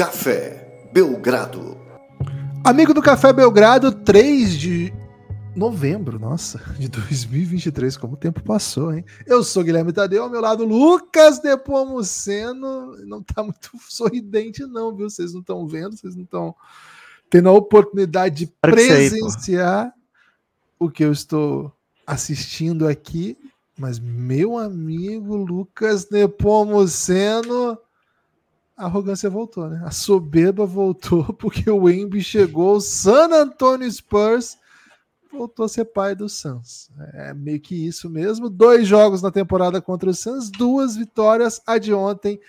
Café Belgrado. Amigo do Café Belgrado, 3 de novembro, nossa, de 2023, como o tempo passou, hein? Eu sou Guilherme Tadeu, ao meu lado Lucas Nepomuceno, não tá muito sorridente não, viu? Vocês não estão vendo, vocês não estão tendo a oportunidade de presenciar o que eu estou assistindo aqui, mas meu amigo Lucas Nepomuceno a arrogância voltou, né? A soberba voltou porque o Embi chegou, o San Antonio Spurs voltou a ser pai do Suns. É meio que isso mesmo. Dois jogos na temporada contra o Suns, duas vitórias. A de ontem,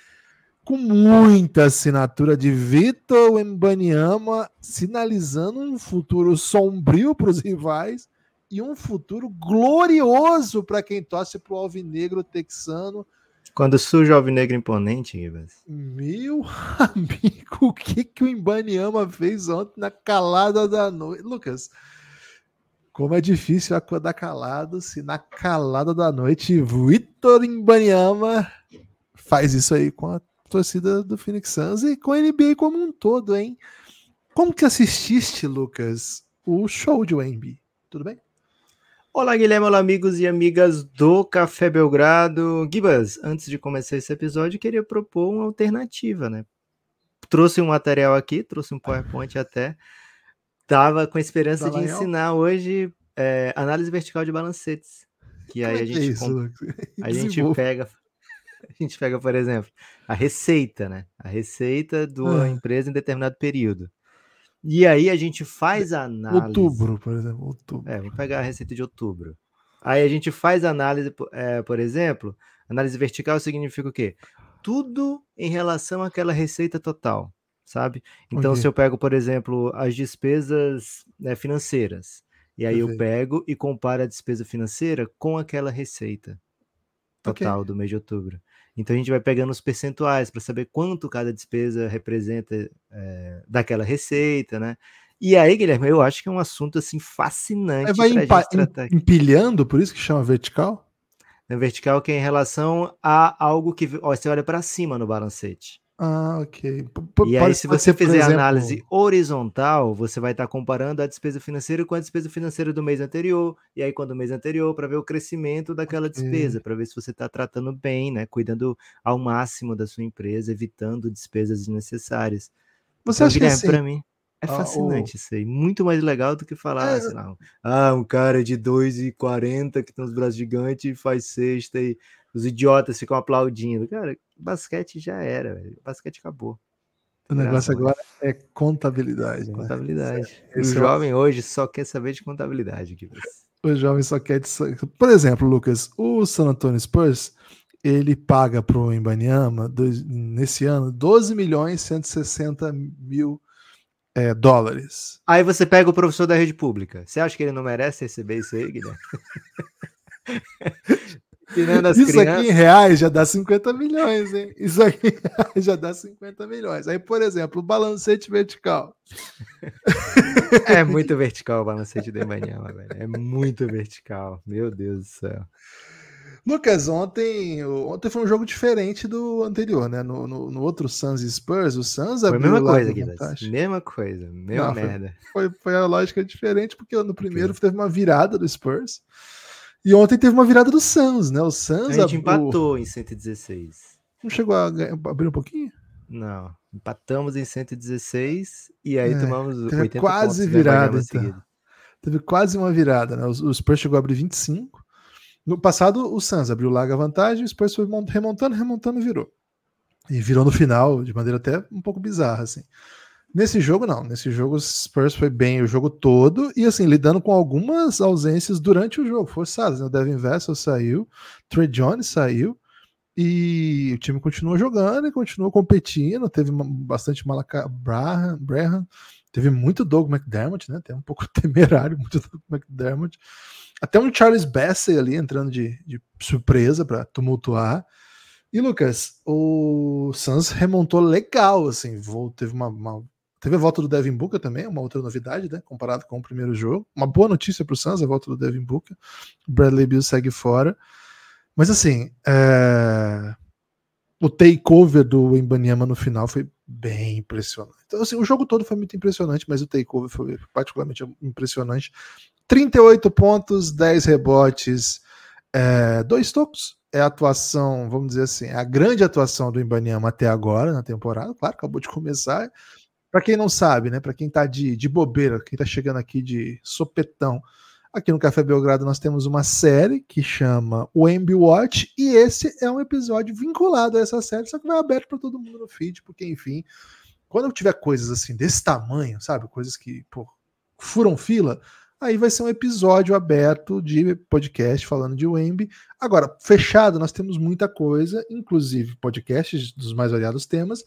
com muita assinatura de Vitor Embanyama, sinalizando um futuro sombrio para os rivais e um futuro glorioso para quem torce para o Alvinegro texano quando surge o Alvinegro Imponente. Meu amigo, o que, que o Imbaniama fez ontem na calada da noite? Lucas, como é difícil acordar calado se na calada da noite Vitor Imbaniama faz isso aí com a torcida do Phoenix Suns e com a NBA como um todo, hein? Como que assististe, Lucas, o show de Wemby? Tudo bem? Olá, Guilherme, olá, amigos e amigas do Café Belgrado. Gibas, antes de começar esse episódio, queria propor uma alternativa, né? Trouxe um material aqui, trouxe um PowerPoint até. Tava com a esperança de ensinar hoje é, análise vertical de balancetes. Que aí a é gente, é isso? a gente pega, a gente pega, por exemplo, a receita, né? A receita de uma ah. empresa em determinado período. E aí a gente faz a análise. Outubro, por exemplo. Outubro. É, vamos pegar a receita de outubro. Aí a gente faz a análise, é, por exemplo, análise vertical significa o quê? Tudo em relação àquela receita total, sabe? Então, okay. se eu pego, por exemplo, as despesas né, financeiras, e aí eu pego e comparo a despesa financeira com aquela receita total okay. do mês de outubro. Então a gente vai pegando os percentuais para saber quanto cada despesa representa é, daquela receita, né? E aí, Guilherme, eu acho que é um assunto assim fascinante. Vai empa empilhando, por isso que chama vertical? É vertical que é em relação a algo que ó, você olha para cima no balancete. Ah, ok. P e aí, se você fizer exemplo... análise horizontal, você vai estar comparando a despesa financeira com a despesa financeira do mês anterior, e aí quando o mês anterior, para ver o crescimento daquela despesa, para ver se você está tratando bem, né? Cuidando ao máximo da sua empresa, evitando despesas desnecessárias. Você então, acha Guilherme, que assim... para mim é fascinante ah, o... isso aí, muito mais legal do que falar, é... lá, ah, um cara de 2,40 que tem uns braços gigantes e faz cesta e os idiotas ficam aplaudindo. Cara, basquete já era, velho. basquete acabou. O negócio agora é contabilidade. Né? Contabilidade. Né? o jovem hoje só quer saber de contabilidade. O jovem só quer. De... Por exemplo, Lucas, o San Antonio Spurs ele paga para o Embanyama nesse ano 12 milhões 160 mil é, dólares. Aí você pega o professor da rede pública. Você acha que ele não merece receber isso aí, Guilherme? Isso crianças. aqui em reais já dá 50 milhões, hein? Isso aqui já dá 50 milhões. Aí, por exemplo, o balancete vertical. É muito vertical o balancete de manhã, velho. É muito vertical. Meu Deus do céu. Lucas, ontem, ontem foi um jogo diferente do anterior, né? No, no, no outro Suns e Spurs, o Suns abriu foi a mesma coisa, Guilherme. Mesma coisa, mesma Não, merda. Foi, foi, foi, a lógica diferente, porque no primeiro teve uma virada do Spurs. E ontem teve uma virada do Suns, né? O Suns. A gente abriu... empatou em 116. Não chegou a abrir um pouquinho? Não. Empatamos em 116 e aí é, tomamos teve 80 quase virada. Então. Teve quase uma virada, né? O, Spurs chegou a abrir 25. No passado, o Suns abriu larga vantagem, o Spurs foi remontando, remontando e virou. E virou no final, de maneira até um pouco bizarra, assim. Nesse jogo, não. Nesse jogo, o Spurs foi bem o jogo todo e, assim, lidando com algumas ausências durante o jogo, forçadas. Né? O Devin Vessel saiu, Trey Jones saiu e o time continuou jogando e continuou competindo. Teve bastante Malaca Braham, teve muito Doug McDermott, né? Tem um pouco temerário, muito Doug McDermott. Até um Charles Bassey ali entrando de, de surpresa para tumultuar. E Lucas, o Suns remontou legal, assim, teve uma, uma Teve a volta do Devin Booker também, uma outra novidade, né? Comparado com o primeiro jogo. Uma boa notícia para o Suns, a volta do Devin Booker. Bradley Bill segue fora. Mas assim, é... o takeover do Embanyama no final foi bem impressionante. Então, assim, o jogo todo foi muito impressionante, mas o takeover foi particularmente impressionante. 38 pontos, 10 rebotes, é, dois tocos. É a atuação, vamos dizer assim, a grande atuação do Ibaniama até agora na temporada. Claro, acabou de começar. Para quem não sabe, né? Para quem tá de, de bobeira, quem tá chegando aqui de sopetão, Aqui no Café Belgrado nós temos uma série que chama o MB Watch e esse é um episódio vinculado a essa série, só que vai aberto para todo mundo no feed, porque enfim, quando eu tiver coisas assim desse tamanho, sabe, coisas que pô, furam fila, aí vai ser um episódio aberto de podcast falando de Wemby. Agora, fechado, nós temos muita coisa, inclusive podcasts dos mais variados temas,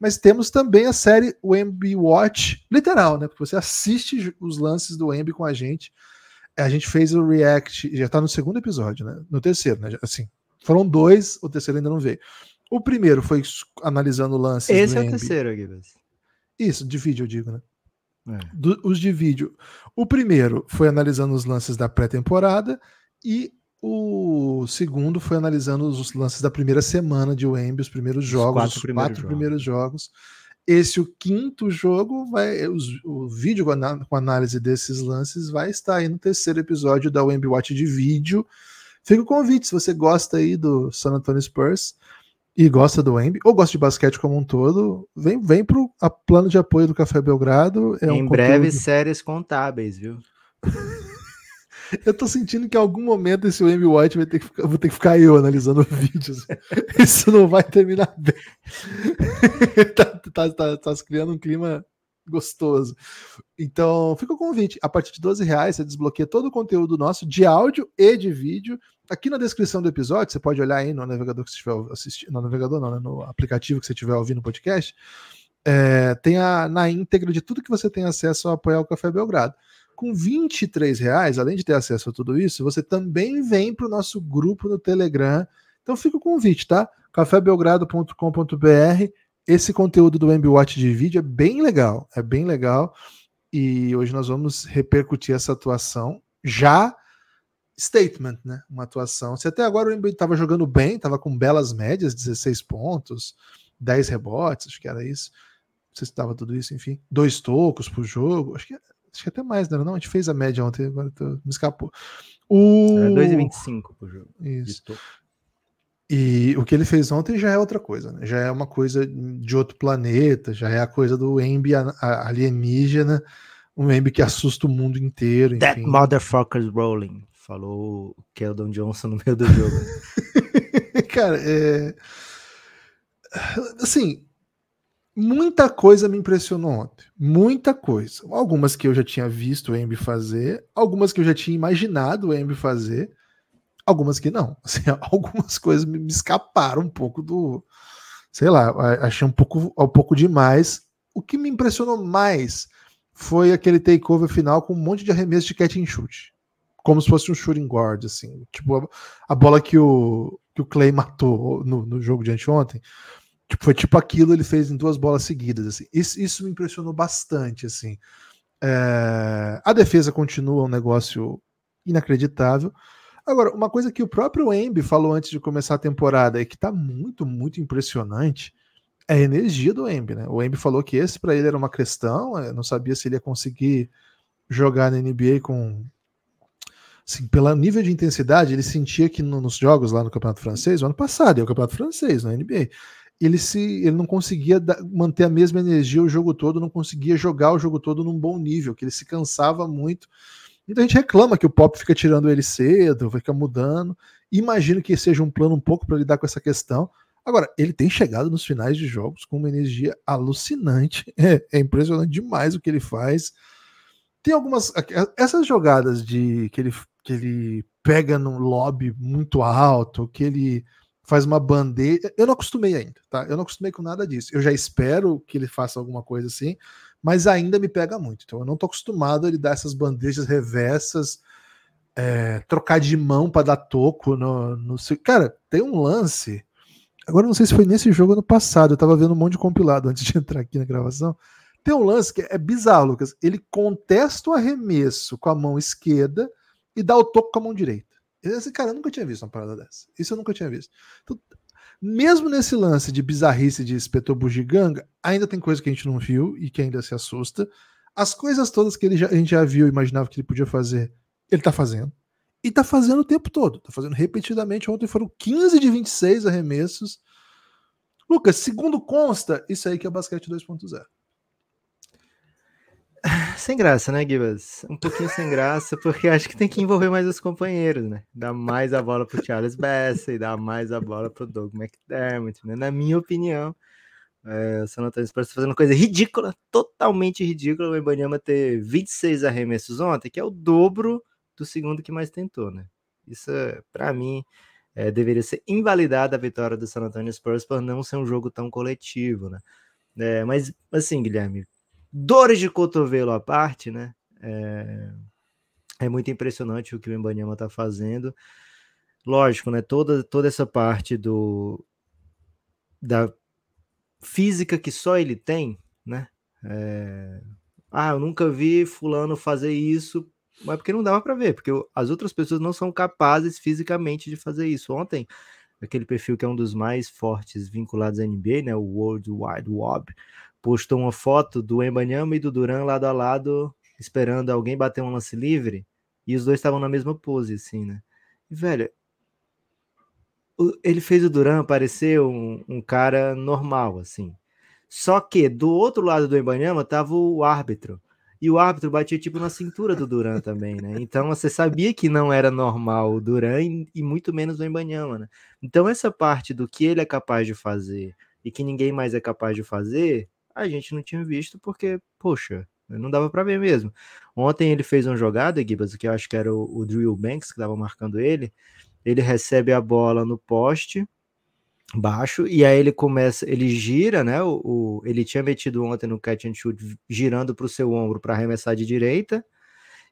mas temos também a série Wemby Watch, literal, né? Porque você assiste os lances do Wemby com a gente a gente fez o react, já tá no segundo episódio, né? No terceiro, né? Assim, foram dois, o terceiro ainda não veio. O primeiro foi analisando lances. Esse é o terceiro, Guilherme. Isso, de vídeo, eu digo, né? É. Do, os de vídeo. O primeiro foi analisando os lances da pré-temporada e o segundo foi analisando os lances da primeira semana de Wemby, os primeiros jogos, os quatro, primeiros, quatro jogos. primeiros jogos. Esse, o quinto jogo, vai, os, o vídeo com análise desses lances vai estar aí no terceiro episódio da Wemby Watch de vídeo. Fica o convite, se você gosta aí do San Antonio Spurs e gosta do Wemby, ou gosta de basquete como um todo, vem, vem pro a plano de apoio do Café Belgrado. É em um breve, conteúdo... séries contábeis, viu? Eu tô sentindo que em algum momento esse Amy White vai ter que ficar, vou ter que ficar eu analisando vídeos. Isso não vai terminar bem. tá, tá, tá, tá criando um clima gostoso. Então, fica o convite. A partir de 12 reais, você desbloqueia todo o conteúdo nosso de áudio e de vídeo. Aqui na descrição do episódio, você pode olhar aí no navegador que você estiver assistindo, no navegador não, né, no aplicativo que você estiver ouvindo o podcast. É, tem a, na íntegra de tudo que você tem acesso a apoiar o Café Belgrado. Com 23 reais, além de ter acesso a tudo isso, você também vem para o nosso grupo no Telegram. Então fica o convite, tá? cafébelgrado.com.br. Esse conteúdo do MBWatch de vídeo é bem legal, é bem legal. E hoje nós vamos repercutir essa atuação já statement, né? Uma atuação. Se até agora o MB estava jogando bem, estava com belas médias, 16 pontos, 10 rebotes, acho que era isso. Não sei se estava tudo isso, enfim. Dois tocos por jogo, acho que Acho que até mais, né? Não, a gente fez a média ontem, agora tô, me escapou. O... É 2,25 por jogo. Isso. E o que ele fez ontem já é outra coisa, né? Já é uma coisa de outro planeta, já é a coisa do Embi alienígena, um Embi que assusta o mundo inteiro. Enfim. That motherfucker's rolling, falou o Keldon Johnson no meio do jogo. Cara, é. Assim, Muita coisa me impressionou ontem. Muita coisa. Algumas que eu já tinha visto o Embi fazer, algumas que eu já tinha imaginado o Embi fazer, algumas que não. Assim, algumas coisas me escaparam um pouco do. Sei lá, achei um pouco, um pouco demais. O que me impressionou mais foi aquele takeover final com um monte de arremesso de catch and shoot. Como se fosse um shooting guard, assim. Tipo, a, bola que o, que o Clay matou no, no jogo de anteontem. Tipo, foi tipo aquilo ele fez em duas bolas seguidas. Assim. Isso, isso me impressionou bastante. assim. É... A defesa continua um negócio inacreditável. Agora, uma coisa que o próprio Embi falou antes de começar a temporada e que tá muito, muito impressionante é a energia do Embi, né? O Embi falou que esse para ele era uma questão, não sabia se ele ia conseguir jogar na NBA com assim, pelo nível de intensidade, ele sentia que no, nos jogos lá no Campeonato Francês, o ano passado, é o Campeonato Francês, na NBA, ele se ele não conseguia manter a mesma energia o jogo todo, não conseguia jogar o jogo todo num bom nível, que ele se cansava muito. Então a gente reclama que o Pop fica tirando ele cedo, fica mudando. Imagino que seja um plano um pouco para lidar com essa questão. Agora, ele tem chegado nos finais de jogos com uma energia alucinante. É, é impressionante demais o que ele faz. Tem algumas. Essas jogadas de que ele, que ele pega num lobby muito alto, que ele faz uma bandeja. Eu não acostumei ainda, tá? Eu não acostumei com nada disso. Eu já espero que ele faça alguma coisa assim, mas ainda me pega muito. Então eu não tô acostumado a ele dar essas bandejas reversas, é, trocar de mão para dar toco no, no. Cara, tem um lance. Agora não sei se foi nesse jogo ano passado. Eu tava vendo um monte de compilado antes de entrar aqui na gravação. Tem um lance que é bizarro, Lucas. Ele contesta o arremesso com a mão esquerda e dá o toco com a mão direita. Esse cara eu nunca tinha visto uma parada dessa. Isso eu nunca tinha visto. Então, mesmo nesse lance de bizarrice de espetou bugiganga, ainda tem coisa que a gente não viu e que ainda se assusta. As coisas todas que ele já, a gente já viu e imaginava que ele podia fazer, ele tá fazendo. E tá fazendo o tempo todo. Tá fazendo repetidamente. Ontem foram 15 de 26 arremessos. Lucas, segundo consta, isso aí que é basquete 2.0. Sem graça, né, Gibas? Um pouquinho sem graça, porque acho que tem que envolver mais os companheiros, né? Dar mais a bola pro Charles Bassey, dar mais a bola pro Doug McDermott, né? Na minha opinião, é, o San Antonio Spurs tá fazendo coisa ridícula, totalmente ridícula, o Ibanyama ter 26 arremessos ontem, que é o dobro do segundo que mais tentou, né? Isso, para mim, é, deveria ser invalidada a vitória do San Antonio Spurs por não ser um jogo tão coletivo, né? É, mas, assim, Guilherme, dores de cotovelo à parte, né? É, é muito impressionante o que o Embanyama está fazendo. Lógico, né? Toda, toda essa parte do da física que só ele tem, né? É, ah, eu nunca vi fulano fazer isso, mas porque não dava para ver, porque as outras pessoas não são capazes fisicamente de fazer isso. Ontem, aquele perfil que é um dos mais fortes vinculados à NBA, né? O World Wide Web, postou uma foto do Embanyama e do Duran lado a lado, esperando alguém bater um lance livre, e os dois estavam na mesma pose, assim, né? E, velho, ele fez o Duran parecer um, um, cara normal, assim. Só que do outro lado do Embanyama tava o árbitro. E o árbitro batia tipo na cintura do Duran também, né? Então você sabia que não era normal o Duran e, e muito menos o Embanyama, né? Então essa parte do que ele é capaz de fazer e que ninguém mais é capaz de fazer, a gente não tinha visto porque, poxa, não dava para ver mesmo. Ontem ele fez uma jogada, Gibas, que eu acho que era o, o Drill Banks que estava marcando ele. Ele recebe a bola no poste baixo e aí ele começa, ele gira, né? O, o ele tinha metido ontem no catch and shoot girando para o seu ombro para arremessar de direita.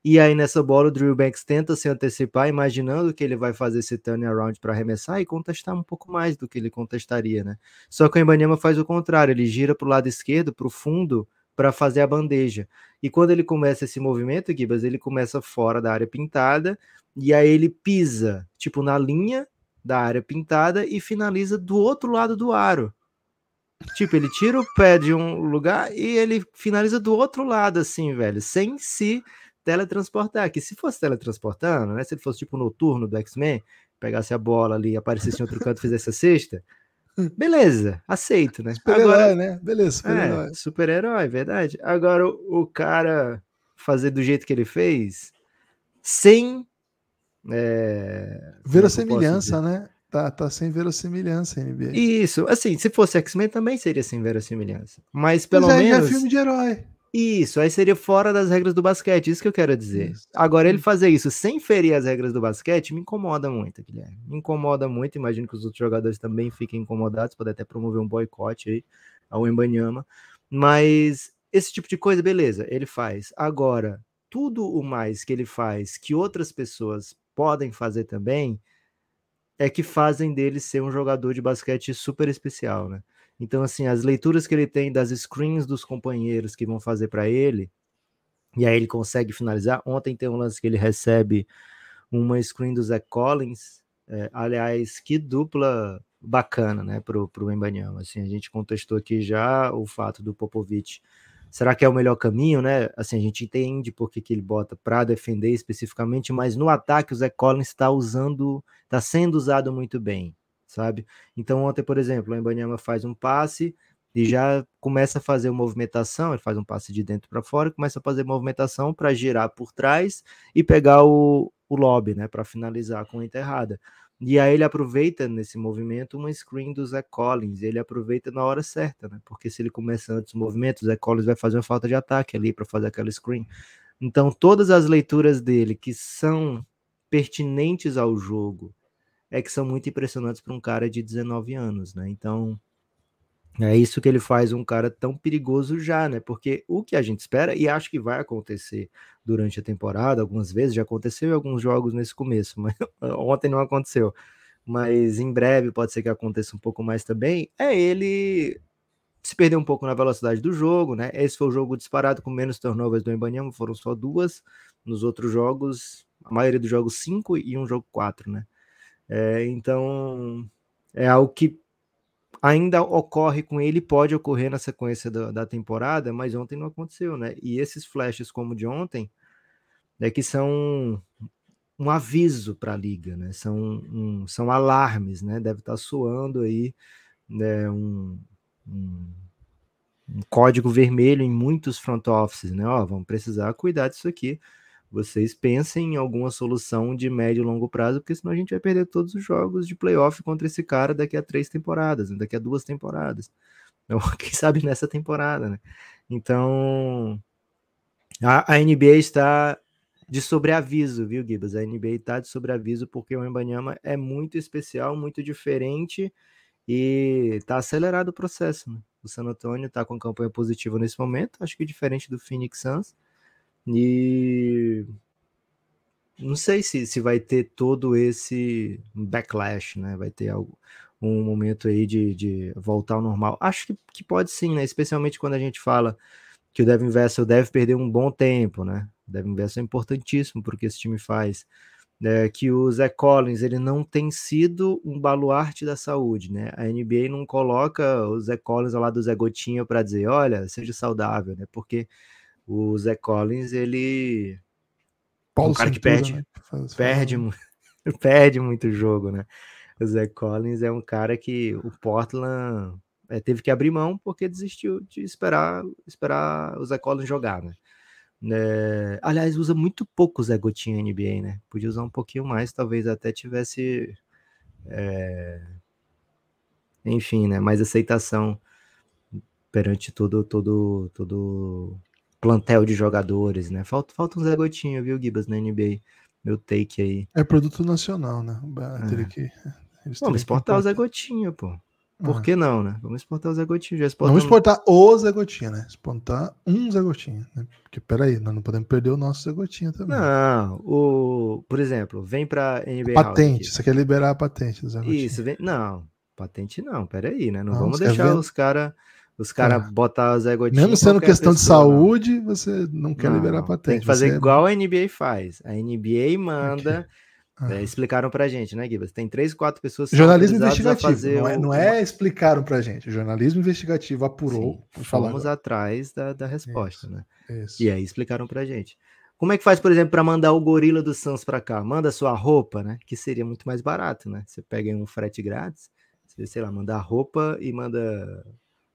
E aí nessa bola o Drew Banks tenta se antecipar, imaginando que ele vai fazer esse turnaround para arremessar e contestar um pouco mais do que ele contestaria, né? Só que o Ibanyama faz o contrário, ele gira para o lado esquerdo, para o fundo, para fazer a bandeja. E quando ele começa esse movimento, Gibas, ele começa fora da área pintada e aí ele pisa, tipo, na linha da área pintada e finaliza do outro lado do aro. Tipo, ele tira o pé de um lugar e ele finaliza do outro lado, assim, velho, sem se teletransportar, que se fosse teletransportando, né? Se ele fosse tipo noturno do X-Men, pegasse a bola ali, aparecesse em outro canto, fizesse a cesta, beleza, aceito, né? Super-herói, né? Beleza, super-herói. É, super-herói, verdade. Agora, o, o, cara fazer do jeito que ele fez, sem. É, verossimilhança, né? Tá, tá sem verossimilhança NBA. Isso, assim, se fosse X-Men também seria sem verossimilhança. Mas pelo Mas aí menos. É filme de herói. Isso, aí seria fora das regras do basquete, isso que eu quero dizer. Isso. Agora, ele fazer isso sem ferir as regras do basquete me incomoda muito, Guilherme. Me incomoda muito, imagino que os outros jogadores também fiquem incomodados, pode até promover um boicote aí ao Embanyama. Mas esse tipo de coisa, beleza, ele faz. Agora, tudo o mais que ele faz que outras pessoas podem fazer também é que fazem dele ser um jogador de basquete super especial, né? Então, assim, as leituras que ele tem das screens dos companheiros que vão fazer para ele, e aí ele consegue finalizar. Ontem tem um lance que ele recebe uma screen do Zach Collins. É, aliás, que dupla bacana, né, pro, pro Embanyama. Assim, a gente contestou aqui já o fato do Popovich. Será que é o melhor caminho, né? Assim, a gente entende por que, que ele bota para defender especificamente, mas no ataque o Zach Collins está usando, está sendo usado muito bem sabe? Então ontem, por exemplo, o Embanyama faz um passe e já começa a fazer movimentação, ele faz um passe de dentro para fora, começa a fazer movimentação para girar por trás e pegar o, o lobby, né, para finalizar com a enterrada. E aí ele aproveita nesse movimento uma screen do Zé Collins, ele aproveita na hora certa, né? Porque se ele começa antes o movimento, o Zé Collins vai fazer uma falta de ataque ali para fazer aquela screen. Então todas as leituras dele que são pertinentes ao jogo é que são muito impressionantes para um cara de 19 anos, né? Então, é isso que ele faz um cara tão perigoso já, né? Porque o que a gente espera, e acho que vai acontecer durante a temporada, algumas vezes, já aconteceu em alguns jogos nesse começo, mas ontem não aconteceu. Mas em breve pode ser que aconteça um pouco mais também. É ele se perder um pouco na velocidade do jogo, né? Esse foi o jogo disparado com menos turnovers do Embanyama, foram só duas. Nos outros jogos, a maioria dos jogos, cinco e um jogo quatro, né? É, então, é algo que ainda ocorre com ele, pode ocorrer na sequência da, da, temporada, mas ontem não aconteceu, né? E esses flashes como de ontem, é que são um aviso para a liga, né? São, um, são alarmes, né? Deve estar tá soando aí né? um, um, um, código vermelho em muitos front offices, né? Ó, vamos precisar cuidar disso aqui. Vocês pensem em alguma solução de médio e longo prazo, porque senão a gente vai perder todos os jogos de playoff contra esse cara daqui a três temporadas, né? daqui a duas temporadas. Então, quem sabe nessa temporada, né? Então, a, a NBA está de sobreaviso, viu, Gibas? A NBA está de sobreaviso porque o Embanyama é muito especial, muito diferente e está acelerado o processo. Né? O San Antonio está com campanha positiva nesse momento, acho que diferente do Phoenix Suns. E não sei se, se vai ter todo esse backlash, né? Vai ter algo, um momento aí de, de voltar ao normal. Acho que, que pode sim, né? Especialmente quando a gente fala que o Devin Vessel deve perder um bom tempo, né? O Devin Vessel é importantíssimo porque esse time faz. É, que o Zé Collins ele não tem sido um baluarte da saúde, né? A NBA não coloca o Zé Collins ao lado do Zé Gotinha para dizer, olha, seja saudável, né? Porque o Zé Collins, ele Paulo é um cara que perde, né? faz, perde, faz... perde muito jogo, né? O Zé Collins é um cara que o Portland é, teve que abrir mão porque desistiu de esperar esperar o Zé Collins jogar, né? É, aliás, usa muito pouco o Zé Gotinha NBA, né? Podia usar um pouquinho mais, talvez até tivesse. É... Enfim, né? Mais aceitação perante todo, todo, todo plantel de jogadores, né? Falta, falta um Zé Gotinha, viu, Gibas, na NBA. Meu take aí. É produto nacional, né? É. Que, Vamos exportar o Zé Gotinha, pô. Por ah. que não, né? Vamos exportar o Zé Gotinha. Já Vamos exportar o Zé Gotinha, né? Exportar um Zé Gotinha. Né? Porque, peraí, nós não podemos perder o nosso Zé Gotinha também. Não, o... por exemplo, vem pra NBA. Patente, você quer liberar a patente do Zé Gotinha. Isso, vem... não, patente não, peraí, né? Não, não vamos deixar os caras os caras é. botar o Zé Gotinha. Mesmo sendo questão pessoa, de saúde, não. você não quer não, liberar patente. Tem que fazer igual a NBA faz. A NBA manda. Okay. É, explicaram pra gente, né, Gibas? Tem três, quatro pessoas. Jornalismo investigativo. Não é, não é explicaram pra gente. O jornalismo investigativo apurou. Sim, fomos atrás da, da resposta, isso, né? Isso. E aí explicaram pra gente. Como é que faz, por exemplo, para mandar o gorila do Sans para cá? Manda sua roupa, né? Que seria muito mais barato, né? Você pega um frete grátis, você, sei lá, manda a roupa e manda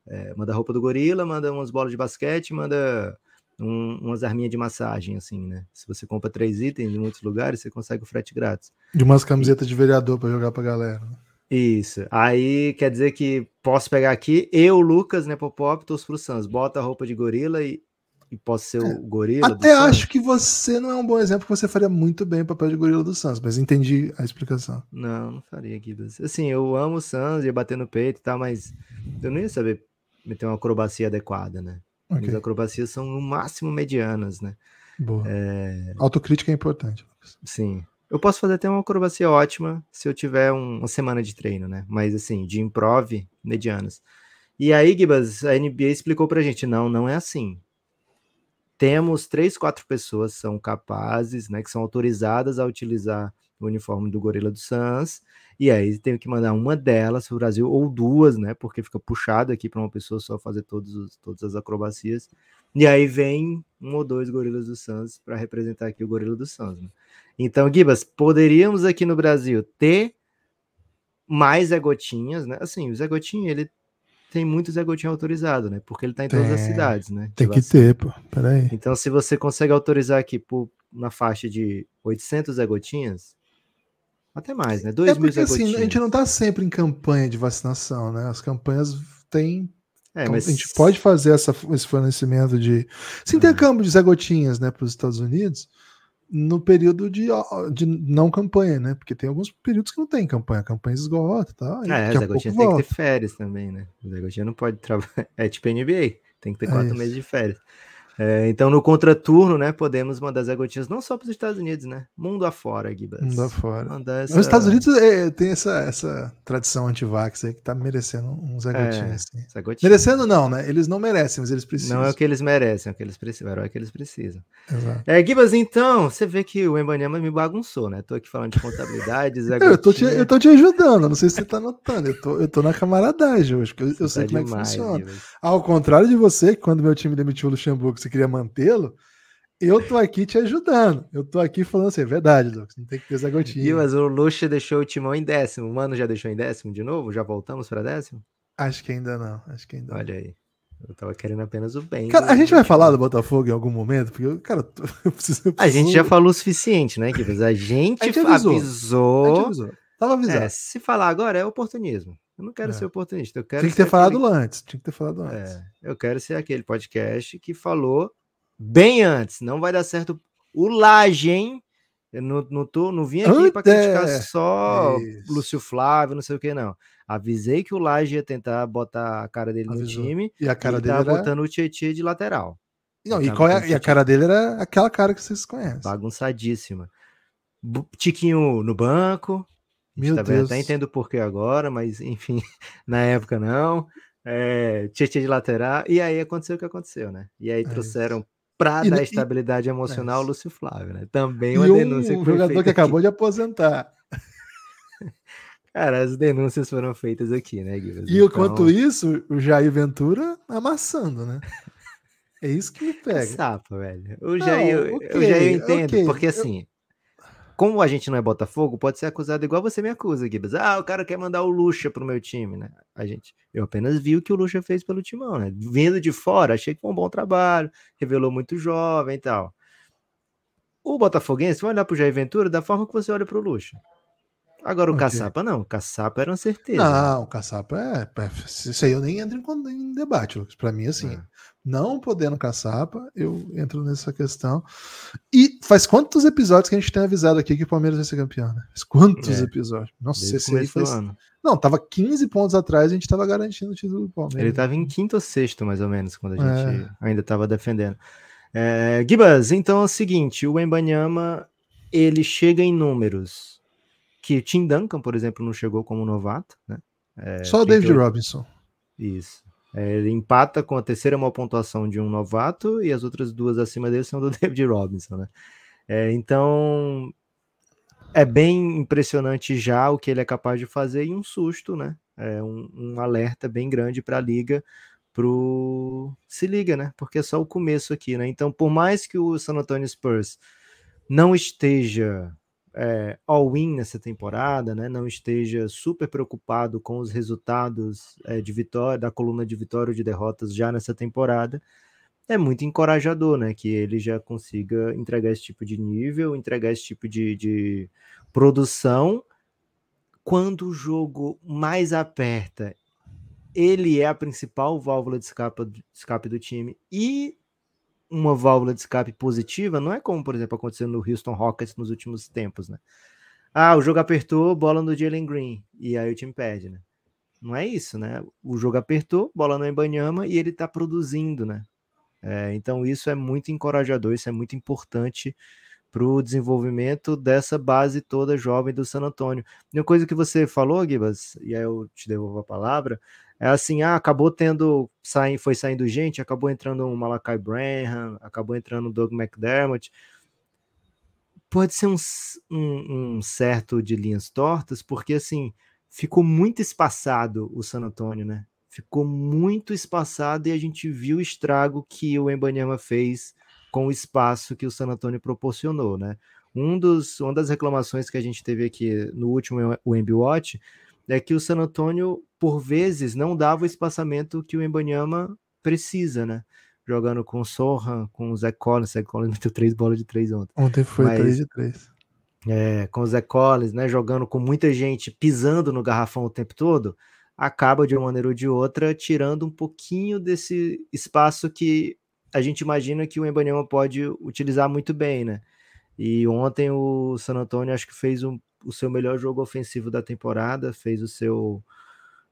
é, manda roupa do gorila, manda umas bolas de basquete, manda um, umas arminhas de massagem, assim, né? Se você compra três itens em muitos lugares, você consegue o frete grátis. De umas camisetas de vereador para jogar pra galera. Né? Isso. Aí quer dizer que posso pegar aqui, eu, Lucas, né, Popop, torço pro Suns, bota a roupa de gorila e, e posso ser é. o gorila. Até acho que você não é um bom exemplo, que você faria muito bem o papel de gorila do Suns, mas entendi a explicação. Não, não faria aqui. Assim, eu amo o Suns, ia bater no peito e tal, mas eu não ia saber ter uma acrobacia adequada, né? Okay. As acrobacias são no máximo medianas, né? Boa. É... Autocrítica é importante. Sim. Eu posso fazer até uma acrobacia ótima se eu tiver um, uma semana de treino, né? Mas assim, de improv, medianas. E aí, Gibas, a NBA explicou pra gente: não, não é assim. Temos três, quatro pessoas que são capazes, né? Que são autorizadas a utilizar o uniforme do Gorila do Suns e aí tem que mandar uma delas para o Brasil, ou duas, né? Porque fica puxado aqui para uma pessoa só fazer todos os, todas as acrobacias. E aí vem um ou dois gorilas do Suns para representar aqui o gorila do Suns. Né? Então, Gibas, poderíamos aqui no Brasil ter mais Zé Gotinhas, né? Assim, o Zé Gotinha, ele tem muito Zé Gotinha autorizado, né? Porque ele está em todas as cidades, né? Tem que ter, pô. Peraí. Então, se você consegue autorizar aqui por, na faixa de 800 Zé Gotinhas, até mais, né? 2 é porque, assim, a gente não está sempre em campanha de vacinação, né? As campanhas têm. É, mas... A gente pode fazer essa, esse fornecimento de. Se é. intercâmbio de Zé Gotinhas né, para os Estados Unidos no período de, de não campanha, né? Porque tem alguns períodos que não tem campanha, campanha esgota tá? É, Zé Gotinha tem volta. que ter férias também, né? O Zé Gotinha não pode trabalhar. É tipo NBA, tem que ter é quatro é meses de férias. É, então, no contraturno, né, podemos mandar Zé Gotinhas não só para os Estados Unidos, né? Mundo afora, Gibas. Mundo afora. Essa... Os Estados Unidos é, tem essa, essa tradição anti-vax aí que tá merecendo um Zé. É, assim. Zé Gotinhas. Merecendo não, né? Eles não merecem, mas eles precisam. Não é o que eles merecem, é o que eles precisam, é o herói que eles precisam. Exato. É, Gibas, então, você vê que o Embanyama me bagunçou, né? Tô aqui falando de contabilidade, Zé eu, tô te, eu tô te ajudando, não sei se você tá notando. Eu tô, eu tô na camaradagem hoje, porque eu, eu sei tá como demais, é que funciona. Gibas. Ao contrário de você, que quando meu time demitiu o Luxemburgo, você queria mantê-lo, eu tô aqui te ajudando. Eu tô aqui falando assim, é verdade, Lucas. Não tem que ter essa gotinha. mas o Luxa deixou o timão em décimo. O Mano já deixou em décimo de novo? Já voltamos para décimo? Acho que ainda não. Acho que ainda Olha não. aí. Eu tava querendo apenas o bem. Cara, a gente vai falar do Botafogo em algum momento? Porque, eu, cara, eu preciso, eu preciso... A gente já falou o suficiente, né, Kivas? A gente, a gente avisou. avisou. A gente avisou. Tava avisado. É, se falar agora é oportunismo. Eu não quero é. ser oportunista. Eu quero Tinha que ter falado antes. Tinha que ter falado antes. É, eu quero ser aquele podcast que falou bem antes. Não vai dar certo o Laje, hein? Eu não, não, tô, não vim aqui para criticar só Isso. Lúcio Flávio, não sei o que, não. Avisei que o Laje ia tentar botar a cara dele Avisou. no time. E a cara dele era... botando o Tietchan de lateral. Não, e, qual é, e a cara dele era aquela cara que vocês conhecem. Bagunçadíssima. Tiquinho no banco. Meu Deus. Até entendo o porquê agora, mas enfim, na época não. É, Tietchan de lateral. E aí aconteceu o que aconteceu, né? E aí é trouxeram para dar estabilidade emocional, é. Lúcio Flávio, né? Também uma e denúncia um que jogador que acabou de aposentar. Cara, as denúncias foram feitas aqui, né, Guilherme? E então... enquanto isso, o Jair Ventura amassando, né? É isso que me pega. É sapo, velho. O Jair, okay, eu, já entendo, okay. porque assim, como a gente não é Botafogo, pode ser acusado igual você me acusa, Gibbs. Ah, o cara quer mandar o Lucha pro meu time, né? A gente, eu apenas vi o que o Lucha fez pelo timão, né? Vindo de fora, achei que foi um bom trabalho, revelou muito jovem e tal. O Botafoguense vai olhar pro Jair Ventura da forma que você olha pro Lucha. Agora o okay. Caçapa não, o Caçapa era uma certeza. Não, o Caçapa é, é. Isso aí eu nem entro em, em debate, Lucas. Pra mim, assim, é. não podendo Caçapa, eu entro nessa questão. E faz quantos episódios que a gente tem avisado aqui que o Palmeiras vai ser campeão, né? Faz quantos é. episódios? Nossa, Desde esse aí faz... Ano. Não, tava 15 pontos atrás, a gente tava garantindo o título do Palmeiras. Ele tava em quinto ou sexto, mais ou menos, quando a gente é. ainda tava defendendo. É, Gibas, então é o seguinte, o Embanyama, ele chega em números que Tim Duncan, por exemplo, não chegou como novato, né? É, Só o David Robinson. Isso. É, ele empata com a terceira maior pontuação de um novato e as outras duas acima dele são do David Robinson, né? É, então é bem impressionante já o que ele é capaz de fazer e um susto, né? É um, um alerta bem grande para a liga pro se liga, né? Porque é só o começo aqui, né? Então, por mais que o San Antonio Spurs não esteja é, all-in nessa temporada, né, não esteja super preocupado com os resultados é, de vitória, da coluna de vitória ou de derrotas já nessa temporada, é muito encorajador, né, que ele já consiga entregar esse tipo de nível, entregar esse tipo de, de produção. Quando o jogo mais aperta, ele é a principal válvula de escape, de escape do time e uma válvula de escape positiva, não é como, por exemplo, aconteceu no Houston Rockets nos últimos tempos, né? Ah, o jogo apertou, bola no Jalen Green, e aí o time perde, né? Não é isso, né? O jogo apertou, bola no Embanyama e ele tá produzindo, né? É, então isso é muito encorajador, isso é muito importante para o desenvolvimento dessa base toda jovem do San Antônio. Uma coisa que você falou, Gibas, e aí eu te devolvo a palavra, é assim, ah, acabou tendo, sai, foi saindo gente, acabou entrando o Malakai Branham, acabou entrando o Doug McDermott. Pode ser um, um, um, certo de linhas tortas, porque assim, ficou muito espaçado o San Antonio, né? Ficou muito espaçado e a gente viu o estrago que o Embanyama fez com o espaço que o San Antonio proporcionou, né? Um dos, uma das reclamações que a gente teve aqui no último Wemby Watch é que o San Antonio, por vezes, não dava o espaçamento que o Embanyama precisa, né? Jogando com o Sohan, com o Zé Collins. Zé Collins meteu três bolas de três ontem. Ontem foi Mas, três de três. É, com o Zé Collins, né? Jogando com muita gente pisando no garrafão o tempo todo, acaba de uma maneira ou de outra tirando um pouquinho desse espaço que a gente imagina que o Embanyama pode utilizar muito bem, né? E ontem o San Antonio acho que fez um, o seu melhor jogo ofensivo da temporada, fez o seu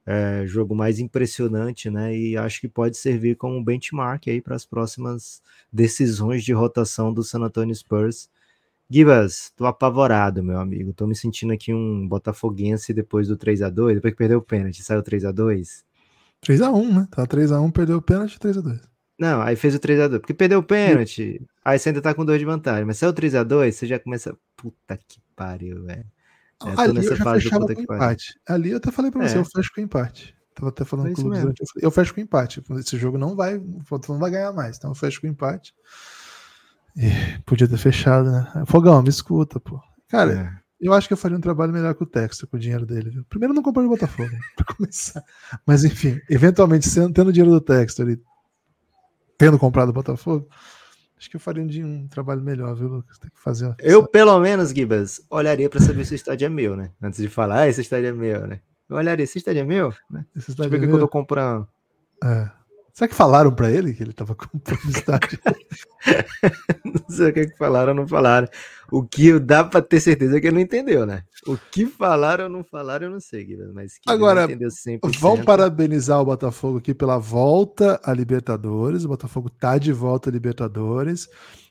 é, jogo mais impressionante, né? E acho que pode servir como um benchmark aí para as próximas decisões de rotação do San Antonio Spurs. Gibas, tô apavorado, meu amigo. Tô me sentindo aqui um botafoguense depois do 3 a 2 depois que perdeu o pênalti, saiu 3 a 2 3x1, né? Tá 3x1, perdeu o pênalti, 3x2. Não, aí fez o 3x2, porque perdeu o pênalti, aí você ainda tá com 2 de vantagem, mas saiu 3x2, você já começa. Puta que pariu, velho. É, Ali eu já fechava com empate. Ali eu até falei pra você, é. eu fecho com empate. Tava até falando com o Lucas. Eu fecho com empate. Esse jogo não vai, não vai ganhar mais, então eu fecho com empate. E podia ter fechado, né? Fogão, me escuta, pô. Cara, é. eu acho que eu faria um trabalho melhor com o Texto, com o dinheiro dele. Viu? Primeiro, não comprei o Botafogo, né? pra começar. Mas enfim, eventualmente, sendo, tendo dinheiro do Texto, ele tendo comprado o Botafogo, acho que eu faria um, um trabalho melhor, viu, Lucas? Tem que fazer. Eu, pelo menos, Gibas, olharia para saber se o estádio é meu, né? Antes de falar, ah, esse estádio é meu, né? Eu olharia, esse estádio é meu? Né? Esse estádio Deixa eu ver é que eu tô comprando. É. Será que falaram para ele que ele estava comprando estádio? não sei o que, que falaram ou não falaram. O que dá para ter certeza é que ele não entendeu, né? O que falaram ou não falaram, eu não sei, Guilherme, mas Agora, vamos parabenizar o Botafogo aqui pela volta à Libertadores. O Botafogo tá de volta à Libertadores.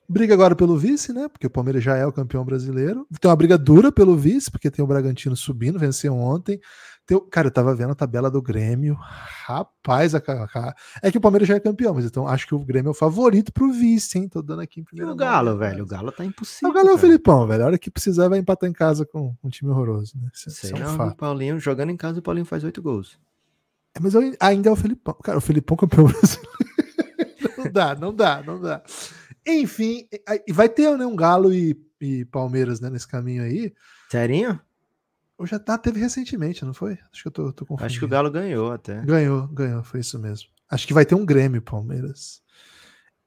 Briga agora pelo vice, né? Porque o Palmeiras já é o campeão brasileiro. Tem uma briga dura pelo vice, porque tem o Bragantino subindo, venceu ontem. Tem, cara, eu tava vendo a tabela do Grêmio. Rapaz, a, a, é que o Palmeiras já é campeão, mas então acho que o Grêmio é o favorito pro vice, hein? Tô dando aqui em primeiro. O Galo, velho. O Galo tá impossível. O Galo é o Filipão, velho. A hora que precisar vai empatar em casa com um time horroroso, né? Isso, Sei é um não, o Paulinho jogando em casa, o Paulinho faz oito gols. É, mas eu, ainda é o Filipão. Cara, o Filipão campeão brasileiro. não dá, não dá, não dá. Enfim, vai ter né, um Galo e, e Palmeiras né, nesse caminho aí. Serinho? Ou já tá, teve recentemente, não foi? Acho que eu tô, tô confundindo. Acho que o Galo ganhou até. Ganhou, ganhou, foi isso mesmo. Acho que vai ter um Grêmio, Palmeiras.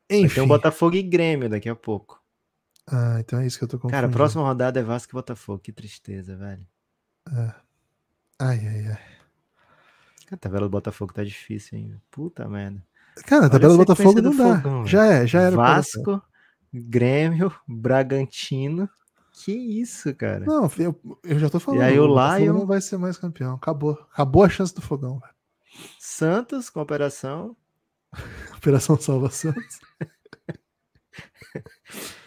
Enfim. Vai ter um Botafogo e Grêmio daqui a pouco. Ah, então é isso que eu tô confundindo. Cara, a próxima rodada é Vasco e Botafogo. Que tristeza, velho. É. Ai, ai, ai. A tabela do Botafogo tá difícil, hein? Puta merda. Cara, a tabela do Botafogo não dá. Fogão, já é, já era. Vasco, Grêmio, Bragantino. Que isso, cara? Não, eu, eu já tô falando. E aí o Lion não vai ser mais campeão. Acabou. Acabou a chance do fogão. Santos com operação. operação Salva Santos.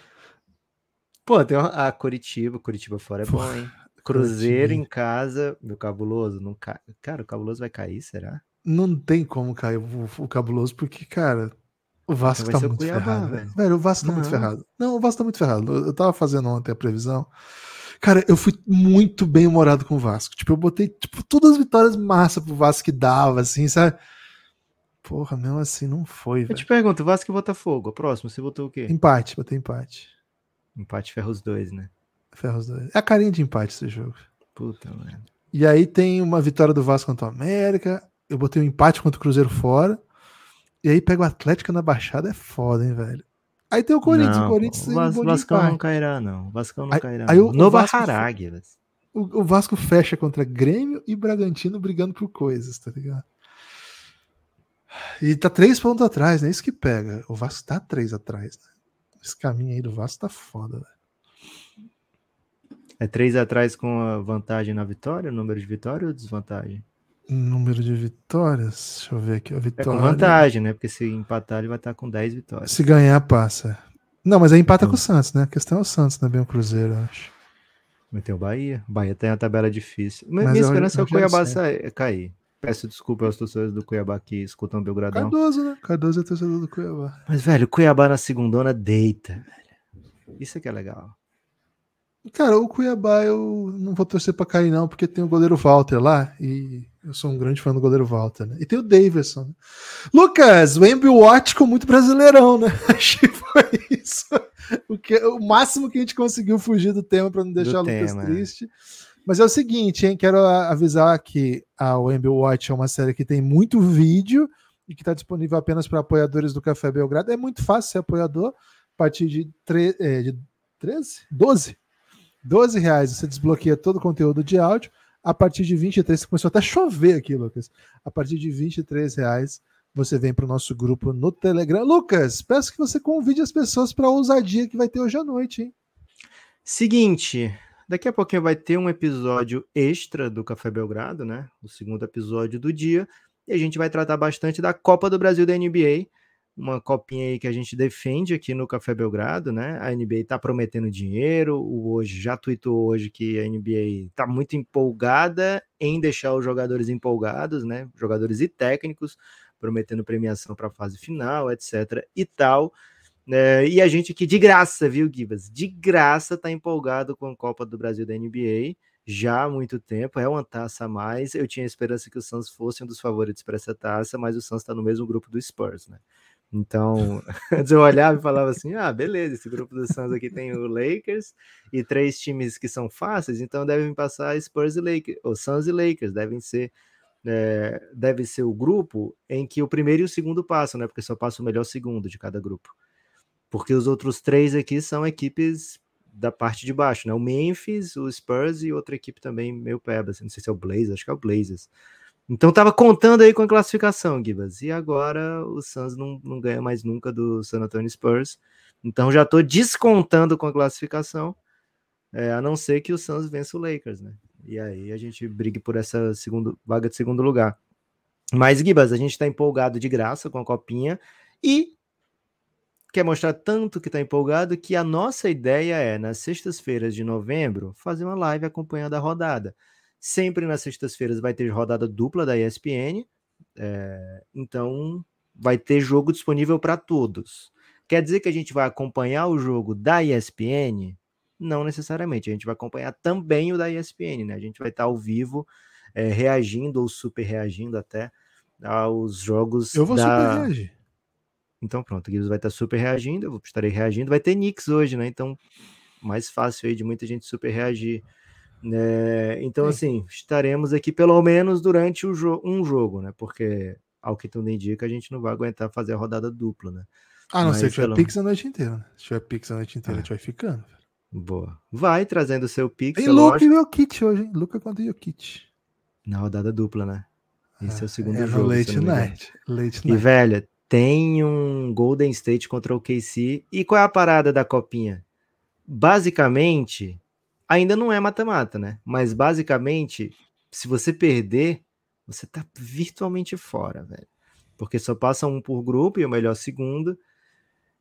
Pô, tem uma, a Curitiba. Curitiba fora é Pô, bom, hein? Cruzeiro em casa. Meu cabuloso. Não ca... Cara, o cabuloso vai cair, será? Não tem como cair o, o cabuloso, porque, cara, o Vasco tá muito Cuiabá, ferrado. Velho. velho. o Vasco tá não. muito ferrado. Não, o Vasco tá muito ferrado. Eu tava fazendo ontem a previsão. Cara, eu fui muito bem humorado com o Vasco. Tipo, eu botei tipo, todas as vitórias massa pro Vasco que dava, assim, sabe? Porra, mesmo assim não foi, velho. Eu te pergunto, Vasco e Botafogo, próximo, você botou o quê? Empate, botei empate. Empate ferra os dois, né? Ferra os dois. É a carinha de empate esse jogo. Puta, mano. E aí tem uma vitória do Vasco contra o América. Eu botei um empate contra o Cruzeiro fora. E aí pega o Atlético na Baixada, é foda, hein, velho. Aí tem o Corinthians, não, o Corinthians o Vas Vascão não cairá, não. O Vascão não aí, cairá. Aí o, Nova Harag, o, o Vasco fecha contra Grêmio e Bragantino brigando por coisas, tá ligado? E tá três pontos atrás, né? Isso que pega. O Vasco tá três atrás, né? Esse caminho aí do Vasco tá foda, velho. É três atrás com a vantagem na vitória, número de vitória ou desvantagem? Número de vitórias. Deixa eu ver aqui. A vitória... É com vantagem, né? Porque se empatar, ele vai estar com 10 vitórias. Se ganhar, passa. Não, mas aí empata com o Santos, né? A questão é o Santos, não é bem o Cruzeiro, eu acho. Mas tem o Bahia. O Bahia tem a tabela difícil. Mas minha esperança é o Cuiabá sair, cair. Peço desculpa aos torcedores do Cuiabá que escutam o Belgradão. Cardoso, né? Cardoso é torcedor do Cuiabá. Mas, velho, o Cuiabá na segundona deita, velho. Isso é que é legal. Cara, o Cuiabá eu não vou torcer pra cair, não, porque tem o goleiro Walter lá e eu sou um grande fã do goleiro Walter, né? E tem o Davidson. Né? Lucas, o Embi Watch ficou muito brasileirão, né? Acho que foi isso. O, que, o máximo que a gente conseguiu fugir do tema para não deixar do o Lucas tema. É. triste. Mas é o seguinte, hein? Quero avisar que a Wemby Watch é uma série que tem muito vídeo e que está disponível apenas para apoiadores do Café Belgrado. É muito fácil ser apoiador. A partir de, tre é, de 13? 12? 12 reais você desbloqueia todo o conteúdo de áudio a partir de 23, começou até a chover aqui, Lucas. A partir de 23 reais você vem para o nosso grupo no Telegram. Lucas, peço que você convide as pessoas para a ousadia que vai ter hoje à noite, hein? Seguinte, Daqui a pouquinho vai ter um episódio extra do Café Belgrado, né? O segundo episódio do dia. E a gente vai tratar bastante da Copa do Brasil da NBA, uma copinha aí que a gente defende aqui no Café Belgrado, né? A NBA está prometendo dinheiro, o hoje já tweetou hoje que a NBA está muito empolgada em deixar os jogadores empolgados, né? Jogadores e técnicos, prometendo premiação para a fase final, etc. e tal. É, e a gente aqui de graça, viu, Gibas? De graça tá empolgado com a Copa do Brasil da NBA já há muito tempo. É uma taça a mais. Eu tinha esperança que o Suns fosse um dos favoritos para essa taça, mas o Suns está no mesmo grupo do Spurs, né? Então, antes eu olhava e falava assim: ah, beleza, esse grupo do Suns aqui tem o Lakers e três times que são fáceis, então devem passar Spurs e Lakers, ou Suns e Lakers, devem ser. É, deve ser o grupo em que o primeiro e o segundo passam, né? Porque só passa o melhor segundo de cada grupo porque os outros três aqui são equipes da parte de baixo, né? O Memphis, o Spurs e outra equipe também meio peba, assim, não sei se é o Blazers, acho que é o Blazers. Então tava contando aí com a classificação, Gibas. E agora o Suns não, não ganha mais nunca do San Antonio Spurs. Então já tô descontando com a classificação, é, a não ser que o Suns vença o Lakers, né? E aí a gente brigue por essa segundo, vaga de segundo lugar. Mas, Gibas, a gente tá empolgado de graça com a copinha e quer mostrar tanto que está empolgado que a nossa ideia é, nas sextas-feiras de novembro, fazer uma live acompanhando a rodada. Sempre nas sextas-feiras vai ter rodada dupla da ESPN, é, então vai ter jogo disponível para todos. Quer dizer que a gente vai acompanhar o jogo da ESPN? Não necessariamente, a gente vai acompanhar também o da ESPN, né? A gente vai estar ao vivo, é, reagindo ou super reagindo até aos jogos. Eu vou da... super reagir. Então pronto, o Gibbs vai estar super reagindo, eu estarei reagindo. Vai ter Knicks hoje, né? Então, mais fácil aí de muita gente super reagir. É, então, Sim. assim, estaremos aqui pelo menos durante o jo um jogo, né? Porque, ao que tudo indica, a gente não vai aguentar fazer a rodada dupla, né? Ah, não, se tiver pelo... Pix a noite inteira, né? Se tiver Pix a noite inteira, ah. a gente vai ficando. Boa. Vai trazendo o seu Pix. E é Luca e meu kit hoje, hein? Luca contra o kit. Na rodada dupla, né? Esse é, é o segundo é jogo. Late night. Late night. E, velho, tem um Golden State contra o KC. E qual é a parada da copinha? Basicamente, ainda não é mata-mata, né? Mas basicamente, se você perder, você tá virtualmente fora, velho. Porque só passa um por grupo e o melhor segundo.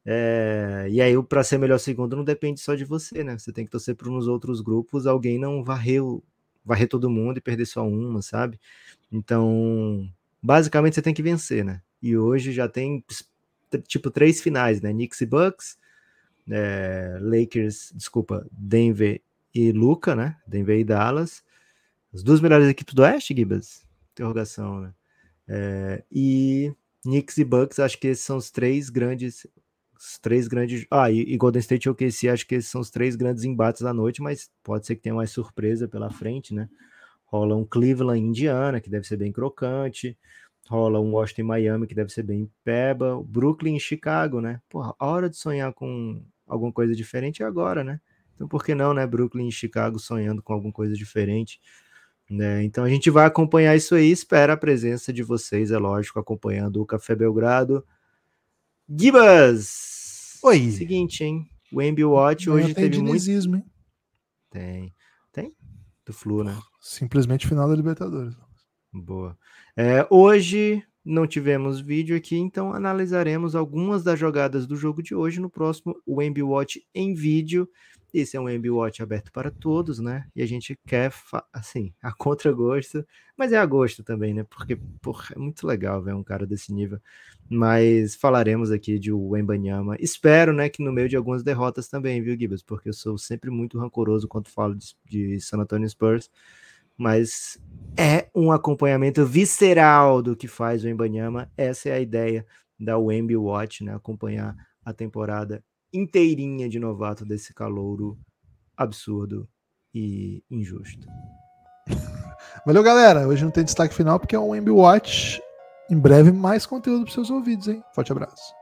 É... E aí, para ser melhor segundo, não depende só de você, né? Você tem que torcer para uns outros grupos, alguém não varrer, varrer todo mundo e perder só uma, sabe? Então, basicamente, você tem que vencer, né? e hoje já tem tipo três finais, né? Knicks e Bucks, é, Lakers, desculpa, Denver e Luca, né? Denver e Dallas. As duas melhores equipes do Oeste, Gibas? Interrogação, né? É, e Knicks e Bucks, acho que esses são os três grandes. Os três grandes. Ah, e, e Golden State e OKC, acho que esses são os três grandes embates da noite, mas pode ser que tenha mais surpresa pela frente, né? Rola um Cleveland Indiana, que deve ser bem crocante rola um Washington Miami, que deve ser bem peba, Brooklyn e Chicago, né? Porra, a hora de sonhar com alguma coisa diferente é agora, né? Então por que não, né? Brooklyn e Chicago sonhando com alguma coisa diferente. Né? Então a gente vai acompanhar isso aí, espera a presença de vocês, é lógico, acompanhando o Café Belgrado. Gibas! Oi! Seguinte, hein? O Embi Watch hoje teve muito... Hein? Tem. Tem? Do Flu, né? Simplesmente final da Libertadores. Boa. É, hoje não tivemos vídeo aqui, então analisaremos algumas das jogadas do jogo de hoje no próximo Wemby Watch em vídeo. Esse é um Wemby Watch aberto para todos, né? E a gente quer, assim, a contragosto, mas é a gosto também, né? Porque, porra, é muito legal ver um cara desse nível. Mas falaremos aqui de Wembanyama. Espero, né, que no meio de algumas derrotas também, viu, Gibbs? Porque eu sou sempre muito rancoroso quando falo de, de San Antonio Spurs mas é um acompanhamento visceral do que faz o Embanyama. Essa é a ideia da Wemby Watch, né? Acompanhar a temporada inteirinha de novato desse calouro absurdo e injusto. Valeu, galera. Hoje não tem destaque final porque é o Wemby Watch. Em breve, mais conteúdo para seus ouvidos, hein? Forte abraço.